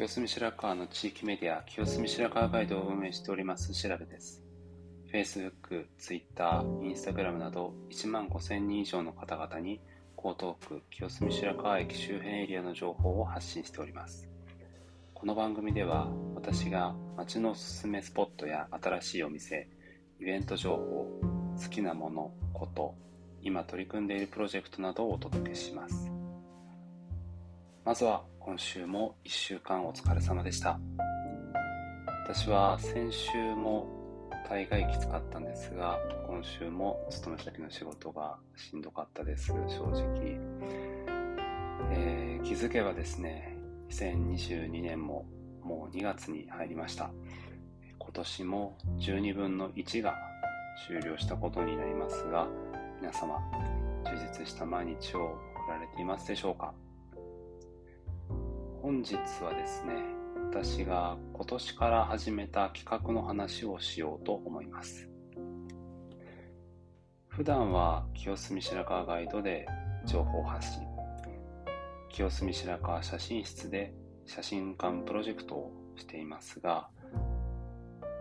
清澄白河の地域メディア、清澄白河ガイドを運営しております調べです。Facebook、Twitter、Instagram など1万5000人以上の方々に江東区清澄白河駅周辺エリアの情報を発信しております。この番組では私が街のおすすめスポットや新しいお店、イベント情報、好きなもの、こと、今取り組んでいるプロジェクトなどをお届けします。まずは今週も1週間お疲れ様でした。私は先週も大概きつかったんですが、今週も勤め先の仕事がしんどかったです、正直。えー、気づけばですね、2022年ももう2月に入りました。今年も12分の1が終了したことになりますが、皆様、充実した毎日を送られていますでしょうか？本日はですね、私が今年から始めた企画の話をしようと思います。普段は清澄白河ガイドで情報発信、清澄白河写真室で写真館プロジェクトをしていますが、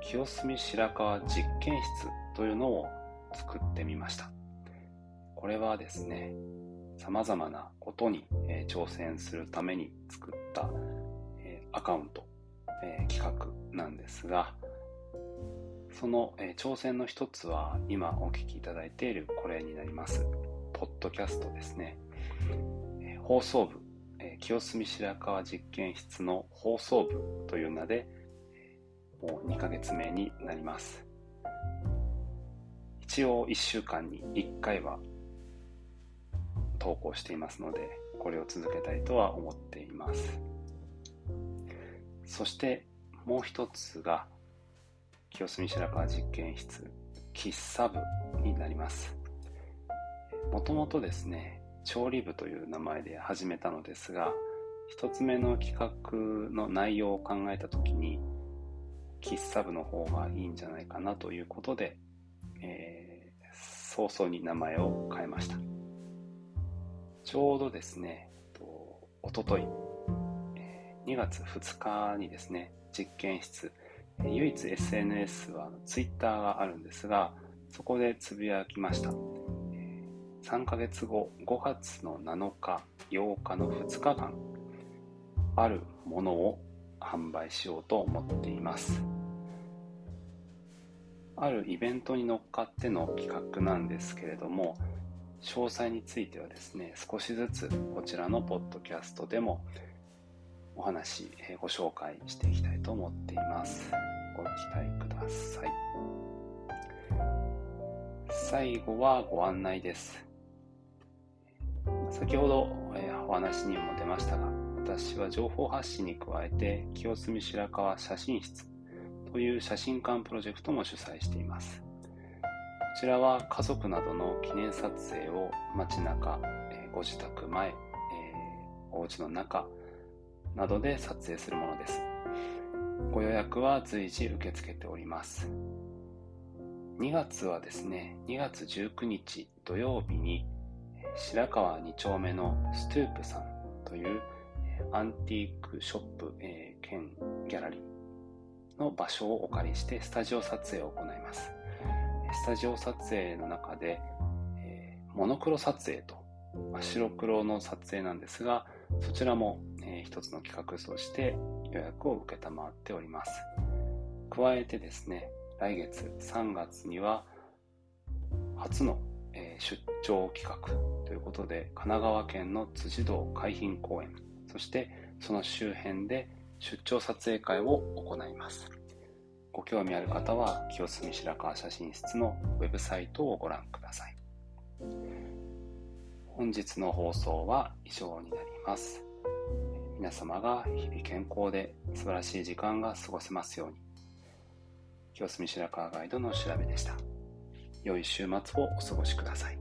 清澄白河実験室というのを作ってみました。これはですね、様々なことに、挑戦するために作っ、え、アカウント、え、企画なんですが、その、え挑戦の一つは今お聞きいただいているこれになります。ポッドキャストですね。放送部、え清澄白河実験室の放送部という名で、もう2ヶ月目になります。一応1週間に1回は投稿していますので、これを続けたいとは思っています。そしてもう一つが、清澄白河実験室、喫茶部になります。もともとですね、調理部という名前で始めたのですが、一つ目の企画の内容を考えたときに、喫茶部の方がいいんじゃないかなということで、えー、早々に名前を変えました。ちょうどですね、おととい、2月2日にですね、実験室、唯一 SNS は Twitter があるんですが、そこでつぶやきました。3ヶ月後、5月の7日、8日の2日間、あるものを販売しようと思っています。あるイベントに乗っかっての企画なんですけれども、詳細についてはですね、少しずつこちらのポッドキャストでもお話、えご紹介していきたいと思っています。ご期待ください。最後はご案内です。先ほど、えお話にも出ましたが、私は情報発信に加えて、清澄白河写真室という写真館プロジェクトも主催しています。こちらは家族などの記念撮影を街中、えご自宅前、えー、お家の中などで撮影するものです。ご予約は随時受け付けております。2月はですね、2月19日土曜日に白川2丁目のストゥープさんというアンティークショップ、えー、兼ギャラリーの場所をお借りしてスタジオ撮影を行います。スタジオ撮影の中で、えー、モノクロ撮影と、白黒の撮影なんですが、そちらも、えー、一つの企画として予約を受けたまっております。加えてですね、来月3月には初の、えー、出張企画ということで、神奈川県の辻堂海浜公園、そしてその周辺で出張撮影会を行います。ご興味ある方は清澄白河写真室のウェブサイトをご覧ください本日の放送は以上になります。皆様が日々健康で素晴らしい時間が過ごせますように。清澄白河ガイドの調べでした。良い週末をお過ごしください。